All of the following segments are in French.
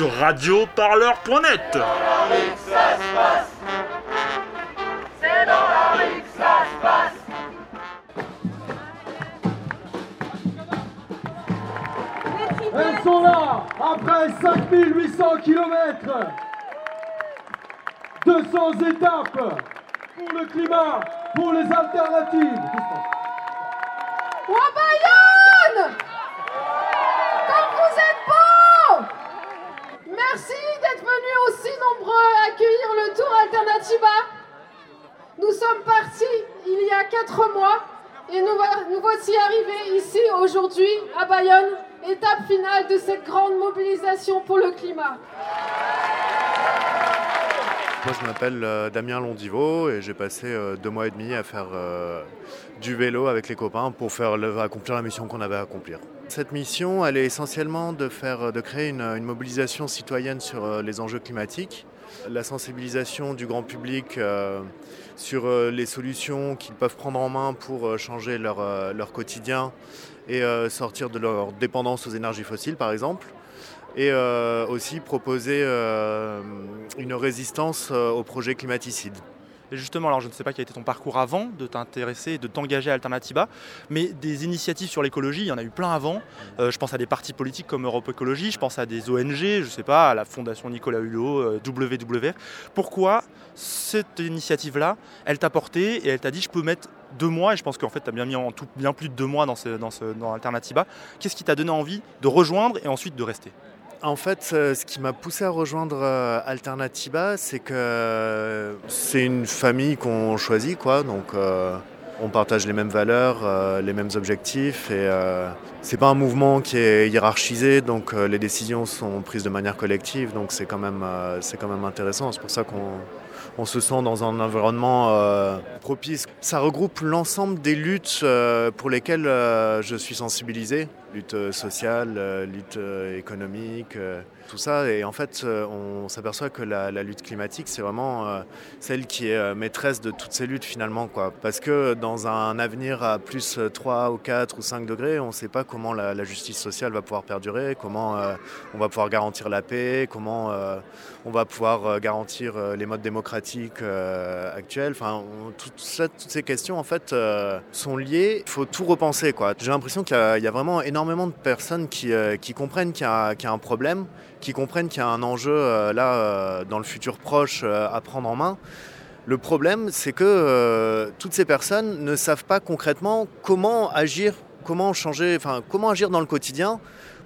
sur radioparleur.net. Elles sont là, après 5800 km, 200 étapes pour le climat, pour les alternatives. Bayonne Comme vous êtes beaux Merci d'être venus aussi nombreux accueillir le Tour Alternativa. Nous sommes partis il y a quatre mois et nous, voici arrivés ici aujourd'hui à Bayonne, étape finale de cette grande mobilisation pour le climat. Moi je m'appelle euh, Damien Londivo et j'ai passé euh, deux mois et demi à faire euh, du vélo avec les copains pour faire accomplir la mission qu'on avait à accomplir. Cette mission, elle est essentiellement de, faire, de créer une mobilisation citoyenne sur les enjeux climatiques, la sensibilisation du grand public sur les solutions qu'ils peuvent prendre en main pour changer leur, leur quotidien et sortir de leur dépendance aux énergies fossiles par exemple et euh, aussi proposer euh, une résistance euh, aux projets climaticides. Et justement, alors je ne sais pas quel a été ton parcours avant de t'intéresser et de t'engager à Alternativa, mais des initiatives sur l'écologie, il y en a eu plein avant. je pense à des partis politiques comme Europe Écologie, je pense à des ONG, je ne sais pas, à la Fondation Nicolas Hulot, WWF. Pourquoi cette initiative-là, elle t'a porté et elle t'a dit je peux mettre deux mois, et je pense qu'en fait tu as bien mis en tout bien plus de deux mois dans, ce, dans, Alternativa. Qu'est-ce qui t'a donné envie de rejoindre et ensuite de rester? En fait, euh, ce qui m'a poussé à rejoindre euh, Alternativa, c'est que euh, c'est une famille qu'on choisit, quoi. Donc, on partage les mêmes valeurs, les mêmes objectifs, et c'est pas un mouvement qui est hiérarchisé, donc les décisions sont prises de manière collective. Donc, c'est quand même, c'est quand même intéressant. C'est pour ça qu'on on se sent dans un environnement propice. Ça regroupe l'ensemble des luttes pour lesquelles je suis sensibilisé lutte euh, sociale, euh, lutte euh, économique, tout ça. Et en fait, on s'aperçoit que la, lutte climatique, c'est vraiment celle qui est maîtresse de toutes ces luttes finalement. Quoi. Parce que dans un avenir à plus 3 ou 4 ou 5 degrés, on ne sait pas comment la, justice sociale va pouvoir perdurer, comment on va pouvoir garantir la paix, comment on va pouvoir garantir les modes démocratiques actuels. Enfin, toutes ces questions en fait sont liées. Il faut tout repenser. J'ai l'impression qu'il y, y, a vraiment énormément énormément de personnes qui, euh, comprennent qu'il y, a un problème, qui comprennent qu'il y a un enjeu euh, là euh, dans le futur proche à prendre en main. Le problème, c'est que toutes ces personnes ne savent pas concrètement comment agir, comment changer, enfin comment agir dans le quotidien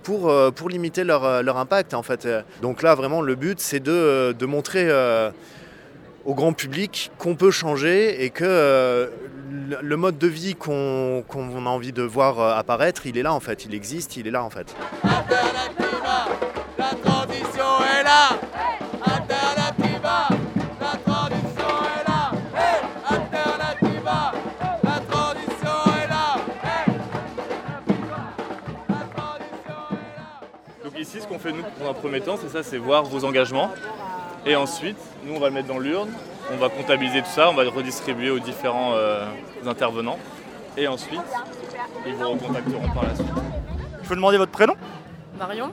pour, limiter leur, impact en fait. Donc là, vraiment, le but, c'est de, montrer au grand public qu'on peut changer et que le mode de vie qu'on a envie de voir euh, apparaître, il est là en fait, il existe, il est là en fait. la transition est là. Donc ici, ce qu'on fait nous pour un premier temps, c'est ça, c'est voir vos engagements. Et ensuite, nous, on va le mettre dans l'urne, on va comptabiliser tout ça, on va le redistribuer aux différents euh, intervenants. Et ensuite, ils vous recontacteront par la suite. Je peux demander votre prénom? Marion.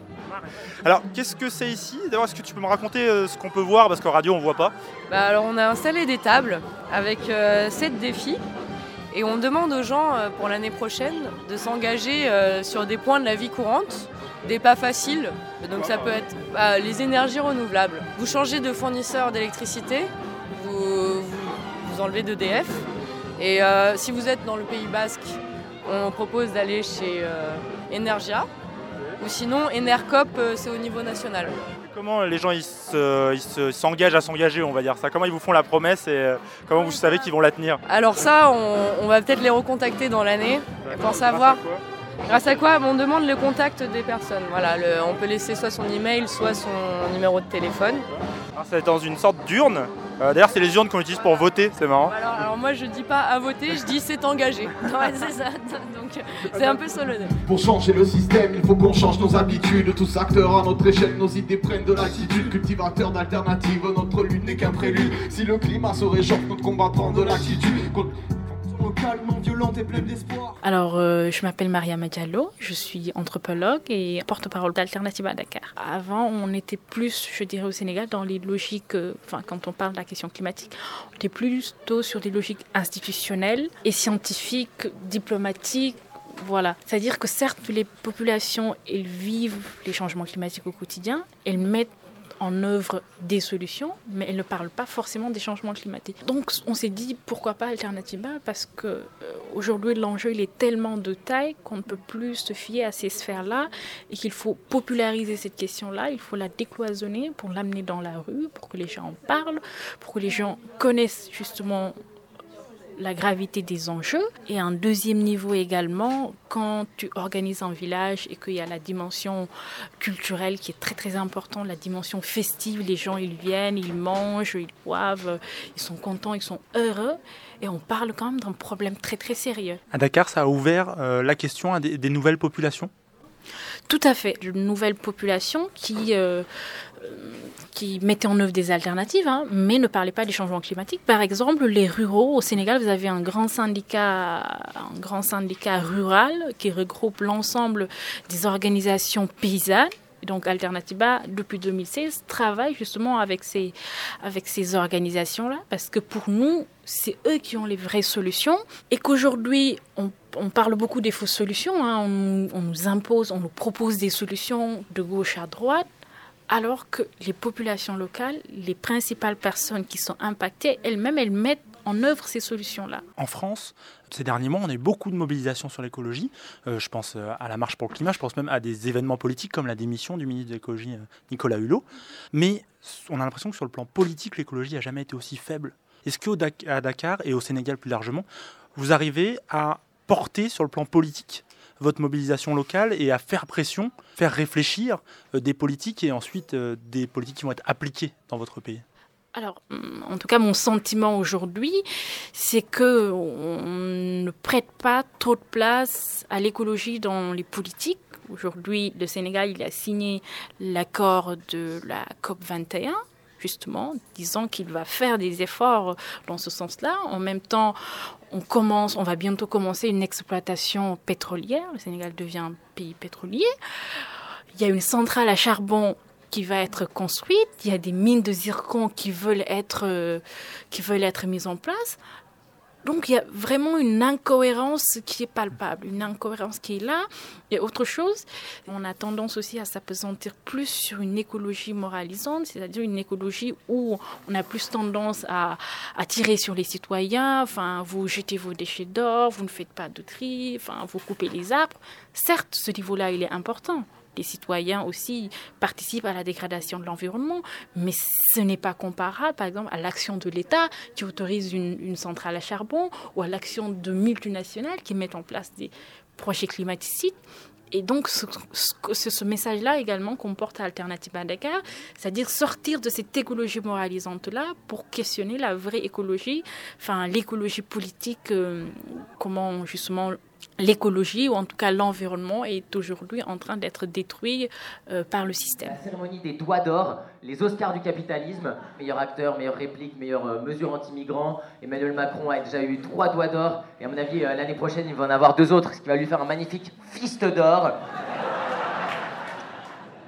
Alors, qu'est-ce que c'est ici? D'abord, est-ce que tu peux me raconter euh, ce qu'on peut voir? Parce qu'en radio, on ne voit pas. Bah, alors, on a installé des tables avec 7 euh, défis. Et on demande aux gens pour l'année prochaine de s'engager sur des points de la vie courante des pas faciles. Donc ça peut être bah, les énergies renouvelables. Vous changez de fournisseur d'électricité, vous, vous, enlevez d'EDF. Et euh, si vous êtes dans le Pays Basque, on propose d'aller chez euh, Energia. Ou sinon, Enercop, euh, c'est au niveau national. Comment les gens ils s'engagent à s'engager, on va dire ça? Comment ils vous font la promesse et comment vous savez qu'ils vont la tenir? Alors ça, on, va peut-être les recontacter dans l'année pour savoir. Grâce à quoi? On demande le contact des personnes. Voilà, on peut laisser soit son email, soit son numéro de téléphone. C'est dans une sorte d'urne. Euh, d'ailleurs, c'est les urnes qu'on utilise pour voter, c'est marrant. Alors, moi, je dis pas à voter, je dis c'est engagé. c'est ça. Donc c'est un peu solennel. Pour changer le système, il faut qu'on change nos habitudes. Tous acteurs à notre échelle, nos idées prennent de l'attitude. Cultivateurs d'alternatives, notre lutte n'est qu'un prélude. Si le climat se réchauffe, notre combat prend de l'attitude localement violente et pleine d'espoir. Alors, euh, je m'appelle Maria Diallo, je suis anthropologue et porte-parole d'Alternative à Dakar. Avant, on était plus, je dirais, au Sénégal dans les logiques, euh, enfin, quand on parle de la question climatique, on était plutôt sur des logiques institutionnelles et scientifiques, diplomatiques, voilà. C'est-à-dire que certes, les populations, elles vivent les changements climatiques au quotidien, elles mettent en œuvre des solutions, mais elles ne parlent pas forcément des changements climatiques. Donc on s'est dit pourquoi pas Alternativa parce que euh, aujourd'hui l'enjeu il est tellement de taille qu'on ne peut plus se fier à ces sphères-là et qu'il faut populariser cette question-là, il faut la décloisonner pour l'amener dans la rue, pour que les gens en parlent, pour que les gens connaissent justement la gravité des enjeux. Et un deuxième niveau également, quand tu organises un village et qu'il y a la dimension culturelle qui est très très importante, la dimension festive, les gens ils viennent, ils mangent, ils boivent, ils sont contents, ils sont heureux. Et on parle quand même d'un problème très très sérieux. À Dakar, ça a ouvert euh, la question à des, nouvelles populations? Tout à fait. De nouvelles populations qui euh, qui mettaient en œuvre des alternatives, hein, mais ne parlaient pas des changements climatiques. Par exemple, les ruraux au Sénégal, vous avez un grand syndicat, un grand syndicat rural qui regroupe l'ensemble des organisations paysannes. Donc Alternativa, depuis 2016, travaille justement avec ces, avec ces organisations-là, parce que pour nous, c'est eux qui ont les vraies solutions, et qu'aujourd'hui, on, parle beaucoup des fausses solutions, hein. on, on nous impose, on nous propose des solutions de gauche à droite, alors que les populations locales, les principales personnes qui sont impactées, elles-mêmes, elles mettent en œuvre ces solutions-là. En France, ces derniers mois, on a eu beaucoup de mobilisation sur l'écologie. Euh, je pense euh, à la marche pour le climat, je pense même à des événements politiques comme la démission du ministre de l'écologie euh, Nicolas Hulot. Mais on a l'impression que sur le plan politique, l'écologie n'a jamais été aussi faible. Est-ce qu'à Dakar et au Sénégal plus largement, vous arrivez à porter sur le plan politique votre mobilisation locale et à faire pression, faire réfléchir euh, des politiques et ensuite euh, des politiques qui vont être appliquées dans votre pays alors, en tout cas, mon sentiment aujourd'hui, c'est que on ne prête pas trop de place à l'écologie dans les politiques. Aujourd'hui, le Sénégal, il a signé l'accord de la COP 21 justement, disant qu'il va faire des efforts dans ce sens-là. En même temps, on commence, on va bientôt commencer une exploitation pétrolière. Le Sénégal devient un pays pétrolier. Il y a une centrale à charbon qui va être construite. Il y a des mines de zircon qui veulent être, euh, qui veulent être mises en place. Donc il y a vraiment une incohérence qui est palpable, une incohérence qui est là. Et autre chose, on a tendance aussi à s'apesantir plus sur une écologie moralisante, c'est-à-dire une écologie où on a plus tendance à, à, tirer sur les citoyens, enfin vous jetez vos déchets d'or, vous ne faites pas de tri, enfin vous coupez les arbres. Certes, ce niveau-là, il est important les citoyens aussi participent à la dégradation de l'environnement, mais ce n'est pas comparable, par exemple, à l'action de l'État qui autorise une, centrale à charbon ou à l'action de multinationales qui mettent en place des projets climaticides. Et donc, ce, message-là également comporte Alternative à Dakar, c'est-à-dire sortir de cette écologie moralisante-là pour questionner la vraie écologie, enfin l'écologie politique, euh, comment justement l'écologie ou en tout cas l'environnement est aujourd'hui en train d'être détruit euh, par le système. La cérémonie des doigts d'or, les Oscars du capitalisme, meilleur acteur, meilleure réplique, meilleure euh, mesure anti-migrant. Emmanuel Macron a déjà eu trois doigts d'or et à mon avis euh, l'année prochaine il va en avoir deux autres, ce qui va lui faire un magnifique fist d'or.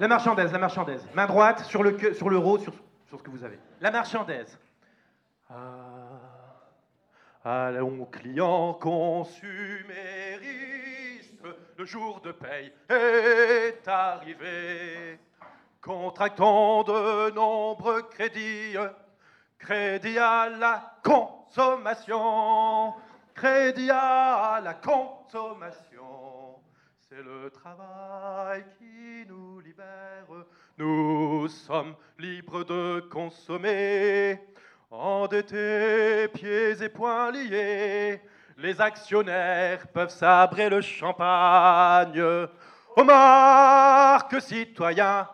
La marchandaise, la marchandaise. Main droite sur le sur l'euro, sur, sur ce que vous avez. La marchandaise. Ah. Allons, clients consuméristes, le jour de paye est arrivé. Contractons de nombreux crédits, crédit à la consommation, crédit à la consommation. C'est le travail qui nous libère, nous sommes libres de consommer. Endettés, pieds et poings liés, les actionnaires peuvent sabrer le champagne. Aux marques citoyens,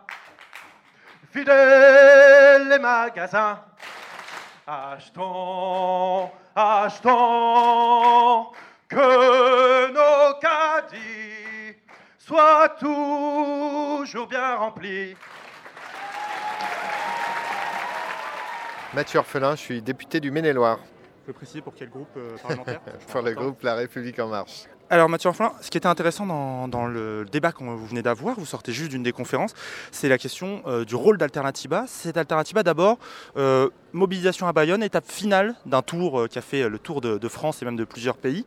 fidèles les magasins, achetons, achetons, que nos caddies soient toujours bien remplis. Mathieu Orphelin, je suis député du Maine-et-Loire. Vous pouvez préciser pour quel groupe euh, parlementaire? Pour le groupe La République En Marche. Alors Mathieu Orphelin, ce qui était intéressant dans, le débat que vous venez d'avoir, vous sortez juste d'une des conférences, c'est la question euh, du rôle d'Alternativa. Cette Alternativa d'abord, euh, mobilisation à Bayonne, étape finale d'un tour euh, qui a fait le tour de, de France et même de plusieurs pays.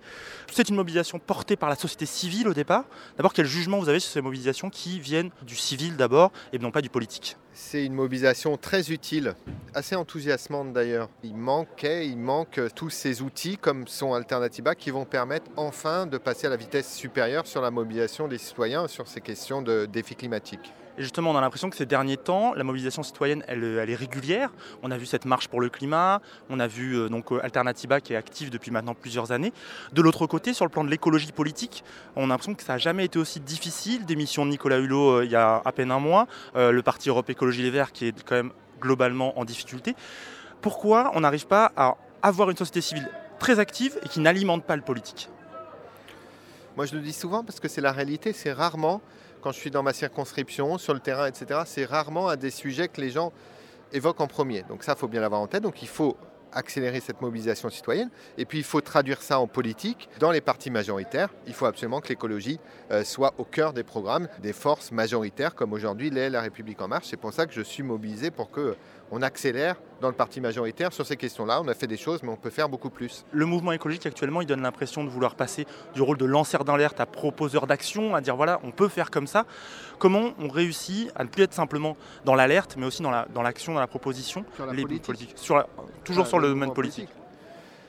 C'est une mobilisation portée par la société civile au départ. D'abord, quel jugement vous avez sur ces mobilisations qui viennent du civil d'abord et non pas du politique? C'est une mobilisation très utile, assez enthousiasmante d'ailleurs. Il manquait, il manque tous ces outils comme sont Alternativa qui vont permettre enfin de passer à la vitesse supérieure sur la mobilisation des citoyens sur ces questions de défis climatiques. Justement, on a l'impression que ces derniers temps, la mobilisation citoyenne, elle, est régulière. On a vu cette marche pour le climat, on a vu euh, donc Alternativa qui est active depuis maintenant plusieurs années. De l'autre côté, sur le plan de l'écologie politique, on a l'impression que ça n'a jamais été aussi difficile. Démission de Nicolas Hulot euh, il y a à peine un mois, euh, le parti Europe Écologie Les Verts qui est quand même globalement en difficulté. Pourquoi on n'arrive pas à avoir une société civile très active et qui n'alimente pas le politique? Moi, je le dis souvent parce que c'est la réalité. C'est rarement, quand je suis dans ma circonscription, sur le terrain, etc., c'est rarement un des sujets que les gens évoquent en premier. Donc ça, il faut bien l'avoir en tête. Accélérer cette mobilisation citoyenne. Et puis il faut traduire ça en politique dans les partis majoritaires. Il faut absolument que l'écologie euh, soit au cœur des programmes des forces majoritaires, comme aujourd'hui l'est La République en marche. C'est pour ça que je suis mobilisé pour que on accélère dans le parti majoritaire sur ces questions-là. On a fait des choses, mais on peut faire beaucoup plus. Le mouvement écologique actuellement, il donne l'impression de vouloir passer du rôle de lanceur d'alerte à proposeur d'action, à dire voilà, on peut faire comme ça. Comment on réussit à ne plus être simplement dans l'alerte, mais aussi dans l'action, la, dans, dans la proposition Sur la les politique. politiques. Sur la- toujours Ah, sur le domaine politique.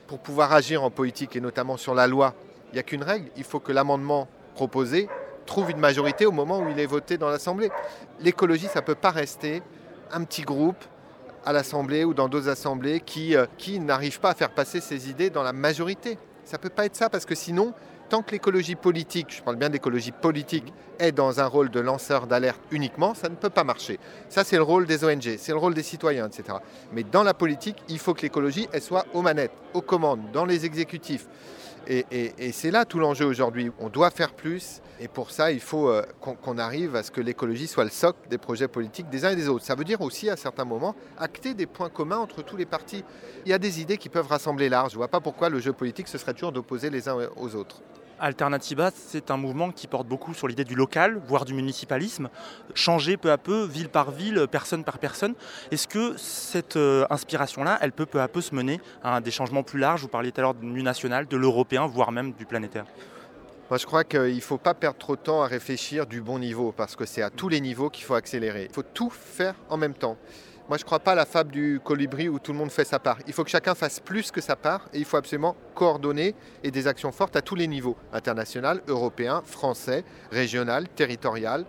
Pour pouvoir agir en politique et notamment sur la loi, il n'y a qu'une règle. Il faut que l'amendement proposé trouve une majorité au moment où il est voté dans l'Assemblée. L'écologie, ça ne peut pas rester un petit groupe à l'Assemblée ou dans d'autres assemblées qui, euh, qui n'arrivent pas à faire passer ses idées dans la majorité. Ça ne peut pas être ça parce que sinon, tant que l'écologie politique, je parle bien d'écologie politique, est dans un rôle de lanceur d'alerte uniquement, ça ne peut pas marcher. Ça, c'est le rôle des ONG, c'est le rôle des citoyens, etc. Mais dans la politique, il faut que l'écologie, elle soit aux manettes, aux commandes, dans les exécutifs. Et, c'est là tout l'enjeu aujourd'hui. On doit faire plus. Et pour ça, il faut euh, qu'on qu'on arrive à ce que l'écologie soit le socle des projets politiques des uns et des autres. Ça veut dire aussi, à certains moments, acter des points communs entre tous les partis. Il y a des idées qui peuvent rassembler large. Je ne vois pas pourquoi le jeu politique, ce serait toujours d'opposer les uns aux autres. Alternativa, c'est un mouvement qui porte beaucoup sur l'idée du local, voire du municipalisme, changer peu à peu, ville par ville, personne par personne. Est-ce que cette euh, inspiration-là, elle peut peu à peu se mener à des changements plus larges? Vous parliez tout à l'heure du national, de l'européen, voire même du planétaire. Je crois qu'il ne faut pas perdre trop de temps à réfléchir du bon niveau, parce que c'est à tous les niveaux qu'il faut accélérer. Il faut tout faire en même temps. Moi, je ne crois pas à la fable du colibri où tout le monde fait sa part. Il faut que chacun fasse plus que sa part et il faut absolument coordonner et des actions fortes à tous les niveaux, international, européen, français, régional, territorial,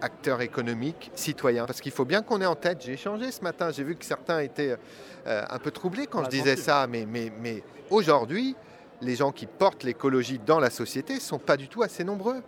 acteurs économiques, citoyens. Parce qu'il faut bien qu'on ait en tête, j'ai échangé ce matin, j'ai vu que certains étaient euh, un peu troublés quand je disais ça, mais, mais, mais aujourd'hui, les gens qui portent l'écologie dans la société ne sont pas du tout assez nombreux.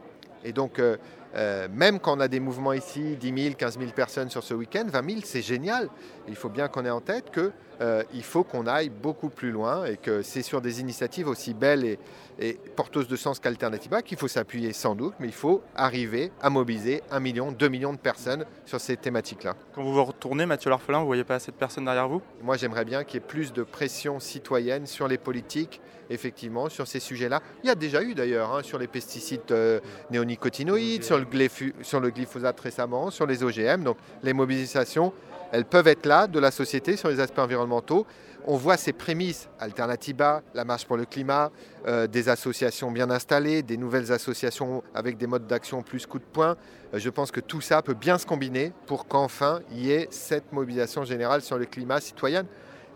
Et donc, euh, euh, même quand on a des mouvements ici, 10 000, 15 000 personnes sur ce week-end, 20 000, c'est génial. Il faut bien qu'on ait en tête qu'il faut qu'on aille beaucoup plus loin et que c'est sur des initiatives aussi belles et, et porteuses de sens qu'Alternativa qu'il faut s'appuyer sans doute, mais il faut arriver à mobiliser 1 million, 2 millions de personnes sur ces thématiques-là. Quand vous vous retournez, Mathieu L'Orphelin, vous voyez pas assez de personnes derrière vous? Moi, j'aimerais bien qu'il y ait plus de pression citoyenne sur les politiques, effectivement, sur ces sujets-là. Il y a déjà eu d'ailleurs hein, sur les pesticides euh, néonicotinoïdes, sur le, glyphu- sur le glyphosate récemment, sur les OGM. Donc les mobilisations, elles peuvent être là de la société sur les aspects environnementaux. On voit ces prémices, Alternativa, la marche pour le climat, euh, des associations bien installées, des nouvelles associations avec des modes d'action plus coup de poing. Euh, je pense que tout ça peut bien se combiner pour qu'enfin il y ait cette mobilisation générale sur le climat citoyen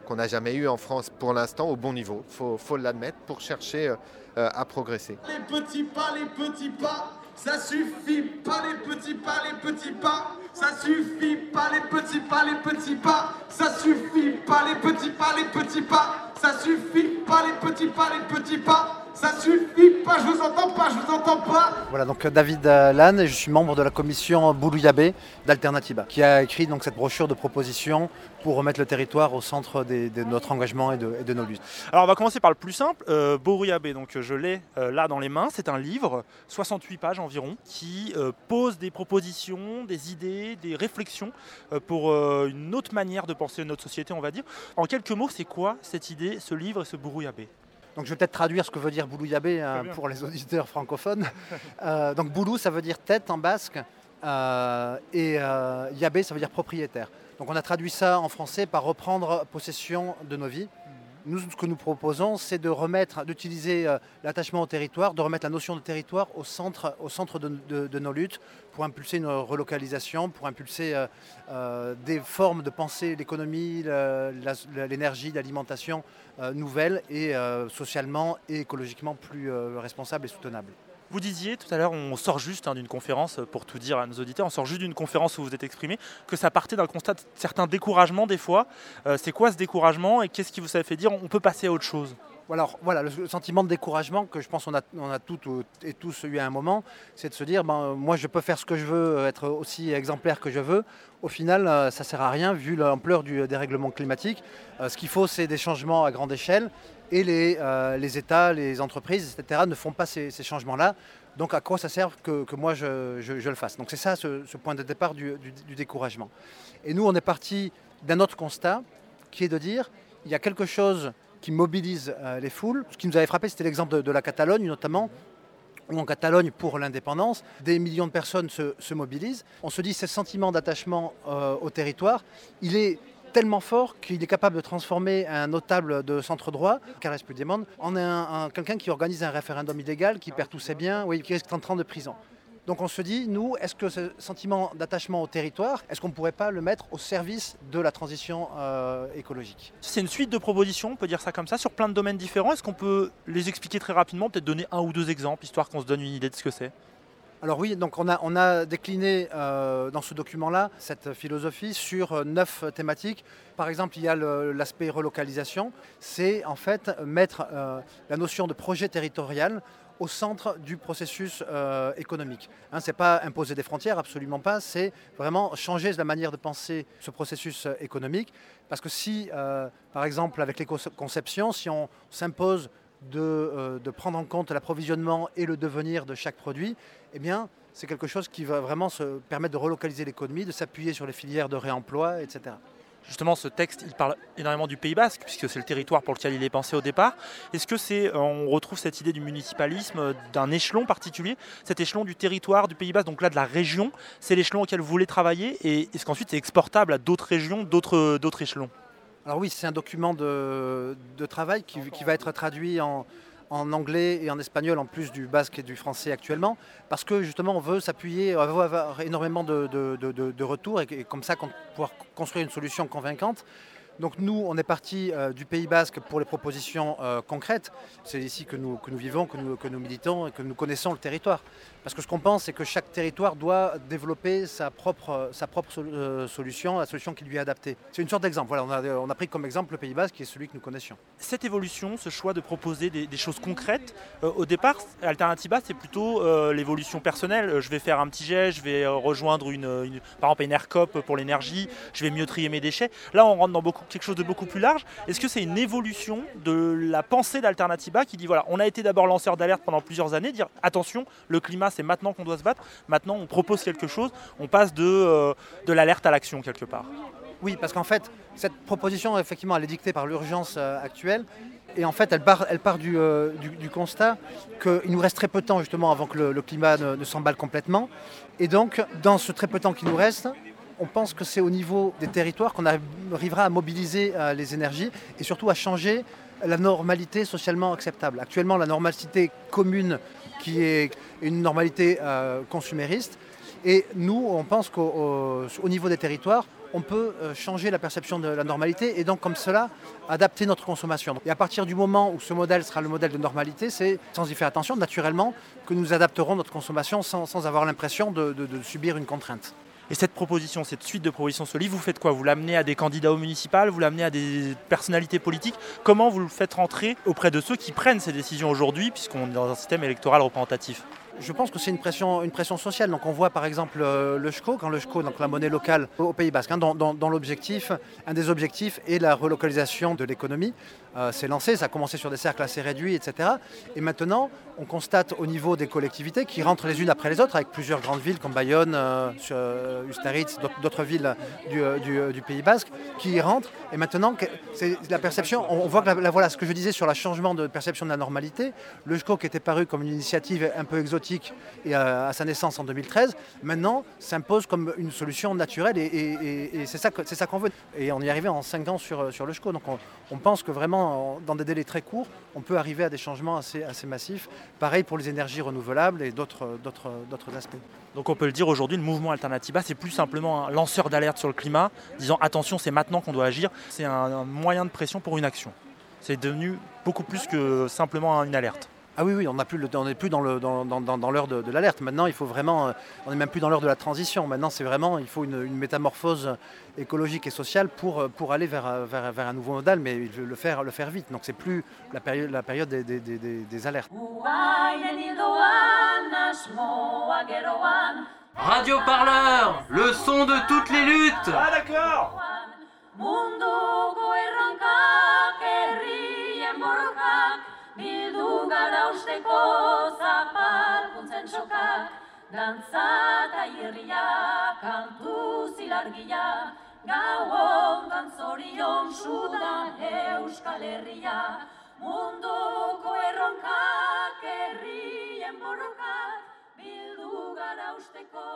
qu'on n'a jamais eu en France pour l'instant au bon niveau. Il faut, l'admettre pour chercher euh, à progresser. Les petits pas, les petits pas, ça suffit pas les petits pas, les petits pas, ça suffit pas les petits pas, les petits pas, ça suffit pas les petits pas, les petits pas, ça suffit pas les petits pas, les petits pas, Ça suffit pas, je vous entends pas, je vous entends pas. Voilà, donc David Lannes, et je suis membre de la commission Boulouyabé d'Alternativa, qui a écrit donc cette brochure de propositions pour remettre le territoire au centre des- de notre engagement et de, et de nos luttes. Alors on va commencer par le plus simple, euh, donc je l'ai euh, là dans les mains, c'est un livre, 68 pages environ, qui euh, pose des propositions, des idées, des réflexions euh, pour euh, une autre manière de penser notre société, on va dire. En quelques mots, c'est quoi cette idée, ce livre et ce Boruyabé Donc je vais peut-être traduire ce que veut dire Boulouyabé bien. pour les auditeurs francophones. Euh, donc Boulou, ça veut dire tête en basque, euh, et euh, Yabé, ça veut dire propriétaire. Donc on a traduit ça en français par reprendre possession de nos vies. Nous, ce que nous proposons, c'est de remettre, d'utiliser euh, l'attachement au territoire, de remettre la notion de territoire au centre, de, nos luttes pour impulser une relocalisation, pour impulser euh, euh, des formes de pensée, l'économie, l'énergie, l'alimentation nouvelles et socialement et écologiquement plus responsables et soutenables. Vous disiez tout à l'heure, on sort juste hein, d'une conférence, euh, pour tout dire à nos auditeurs, on sort juste d'une conférence où vous êtes exprimé, que ça partait d'un constat de certains découragements des fois. Euh, c'est quoi ce découragement et qu'est-ce qui vous a fait dire on peut passer à autre chose? Alors voilà, le sentiment de découragement que je pense on a toutes et tous eu à un moment, c'est de se dire, ben, euh, moi je peux faire ce que je veux, euh, être aussi exemplaire que je veux. Au final, euh, ça ne sert à rien vu l'ampleur du dérèglement climatique. Euh, Ce qu'il faut, c'est des changements à grande échelle et les, euh, États, les entreprises, etc. ne font pas ces, changements-là. Donc à quoi ça sert que, moi je, le fasse? Donc c'est ça ce, point de départ du, du- du découragement. Et nous, on est parti d'un autre constat qui est de dire, il y a quelque chose qui mobilise euh, les foules. Ce qui nous avait frappé, c'était l'exemple de, la Catalogne notamment. où En Catalogne, pour l'indépendance, des millions de personnes se, se mobilisent. On se dit, ce sentiment d'attachement euh, au territoire, il est tellement fort qu'il est capable de transformer un notable de centre droit, Carles Puigdemont, en un, un- quelqu'un qui organise un référendum illégal, qui perd tous ses biens, qui risque 30 ans de prison. Donc on se dit, nous, est-ce que ce sentiment d'attachement au territoire, est-ce qu'on ne pourrait pas le mettre au service de la transition euh, écologique? C'est une suite de propositions, on peut dire ça comme ça, sur plein de domaines différents. Est-ce qu'on peut les expliquer très rapidement, peut-être donner un ou deux exemples, histoire qu'on se donne une idée de ce que c'est? Alors oui, donc on a, on a décliné euh, dans ce document-là cette philosophie sur euh, neuf thématiques. Par exemple, il y a l'aspect relocalisation. C'est en fait mettre euh, la notion de projet territorial au centre du processus euh, économique. Hein, ce n'est pas imposer des frontières, absolument pas. C'est vraiment changer la manière de penser ce processus euh, économique. Parce que si, euh, par exemple, avec l'éco-conception, si on s'impose de, prendre en compte l'approvisionnement et le devenir de chaque produit, eh c'est quelque chose qui va vraiment se permettre de relocaliser l'économie, de s'appuyer sur les filières de réemploi, etc. Justement, ce texte, il parle énormément du Pays Basque, puisque c'est le territoire pour lequel il est pensé au départ. Est-ce que c'est, euh, on retrouve cette idée du municipalisme, euh, d'un échelon particulier, cet échelon du territoire du Pays Basque, donc là de la région, c'est l'échelon auquel vous voulez travailler, et est-ce qu'ensuite c'est exportable à d'autres régions, d'autres, d'autres échelons? Alors oui, c'est un document de, de travail qui, qui va être traduit en, en anglais et en espagnol, en plus du basque et du français actuellement, parce que justement on veut s'appuyer, on veut avoir énormément de, de, retours et, et comme ça pouvoir construire une solution convaincante. Donc nous, on est parti euh, du Pays Basque pour les propositions euh, concrètes. C'est ici que nous, que nous vivons, que nous, que nous militons et que nous connaissons le territoire. Parce que ce qu'on pense, c'est que chaque territoire doit développer sa propre, sa propre sol- euh, solution, la solution qui lui est adaptée. C'est une sorte d'exemple. Voilà, on, a, on a pris comme exemple le Pays Basque, qui est celui que nous connaissions. Cette évolution, ce choix de proposer des, choses concrètes, euh, au départ, Alternativa, c'est plutôt euh, l'évolution personnelle. Euh, Je vais faire un petit jet, je vais euh, rejoindre une, par exemple une ERCOP pour l'énergie, je vais mieux trier mes déchets. Là, on rentre dans beaucoup, quelque chose de beaucoup plus large. Est-ce que c'est une évolution de la pensée d'Alternativa qui dit voilà, on a été d'abord lanceur d'alerte pendant plusieurs années, dire attention, le climat, c'est maintenant qu'on doit se battre. Maintenant, on propose quelque chose, on passe de, euh, de l'alerte à l'action quelque part. Oui, parce qu'en fait, cette proposition, effectivement, elle est dictée par l'urgence euh, actuelle. Et en fait, elle part, elle part du, euh, du- du constat qu'il nous reste très peu de temps, justement, avant que le, climat ne s'emballe complètement. Et donc, dans ce très peu de temps qui nous reste, on pense que c'est au niveau des territoires qu'on arrivera à mobiliser euh, les énergies et surtout à changer la normalité socialement acceptable. Actuellement, la normalité commune, qui est une normalité euh, consumériste, et nous, on pense qu'au au- au niveau des territoires, on peut euh, changer la perception de la normalité et donc comme cela, adapter notre consommation. Et à partir du moment où ce modèle sera le modèle de normalité, c'est, sans y faire attention, naturellement, que nous adapterons notre consommation sans, avoir l'impression de subir une contrainte. Et cette proposition, cette suite de propositions livre, vous faites quoi? Vous l'amenez à des candidats au municipal Vous l'amenez à des personnalités politiques? Comment vous le faites rentrer auprès de ceux qui prennent ces décisions aujourd'hui, puisqu'on est dans un système électoral représentatif? Je pense que c'est une pression, sociale. Donc on voit par exemple euh, le SCO, quand le la monnaie locale au Pays Basque, hein, dans l'objectif, un des objectifs est la relocalisation de l'économie. Euh, c'est lancé, ça a commencé sur des cercles assez réduits, etc. Et maintenant, on constate au niveau des collectivités qui rentrent les unes après les autres, avec plusieurs grandes villes comme Bayonne, euh, euh Ustaritz, d'autres villes du, Pays Basque, qui y rentrent. Et maintenant, c'est la perception, on voit que la, voilà, ce que je disais sur le changement de perception de la normalité, le JCO qui était paru comme une initiative un peu exotique à, sa naissance en 2013, maintenant s'impose comme une solution naturelle et, c'est ça, qu'on veut. Et on y est arrivé en 5 ans sur, sur le JCO. Donc on pense que vraiment dans des délais très courts, on peut arriver à des changements assez, massifs. Pareil pour les énergies renouvelables et d'autres aspects. Donc on peut le dire aujourd'hui, le mouvement Alternativa, c'est plus simplement un lanceur d'alerte sur le climat, disant attention, c'est maintenant qu'on doit agir. C'est un moyen de pression pour une action. C'est devenu beaucoup plus que simplement une alerte. Ah oui, oui, on n'est plus, plus dans, l'heure de, l'alerte. Maintenant, il faut vraiment, euh, on n'est même plus dans l'heure de la transition. Maintenant, c'est vraiment, il faut une, métamorphose écologique et sociale pour, pour aller vers, vers, un nouveau modèle, mais il veut le faire, le faire vite. Donc, c'est plus la période, la période des, des, des, des alertes. Radio Parleur, le son de toutes les luttes. Ah d'accord. Gara usteko zapalkuntzen sokak, dantza eta irria, kantu zilargia, gau ondan zorion sudan euskal herria, munduko erronkak herrien borrokak, bildu gara usteko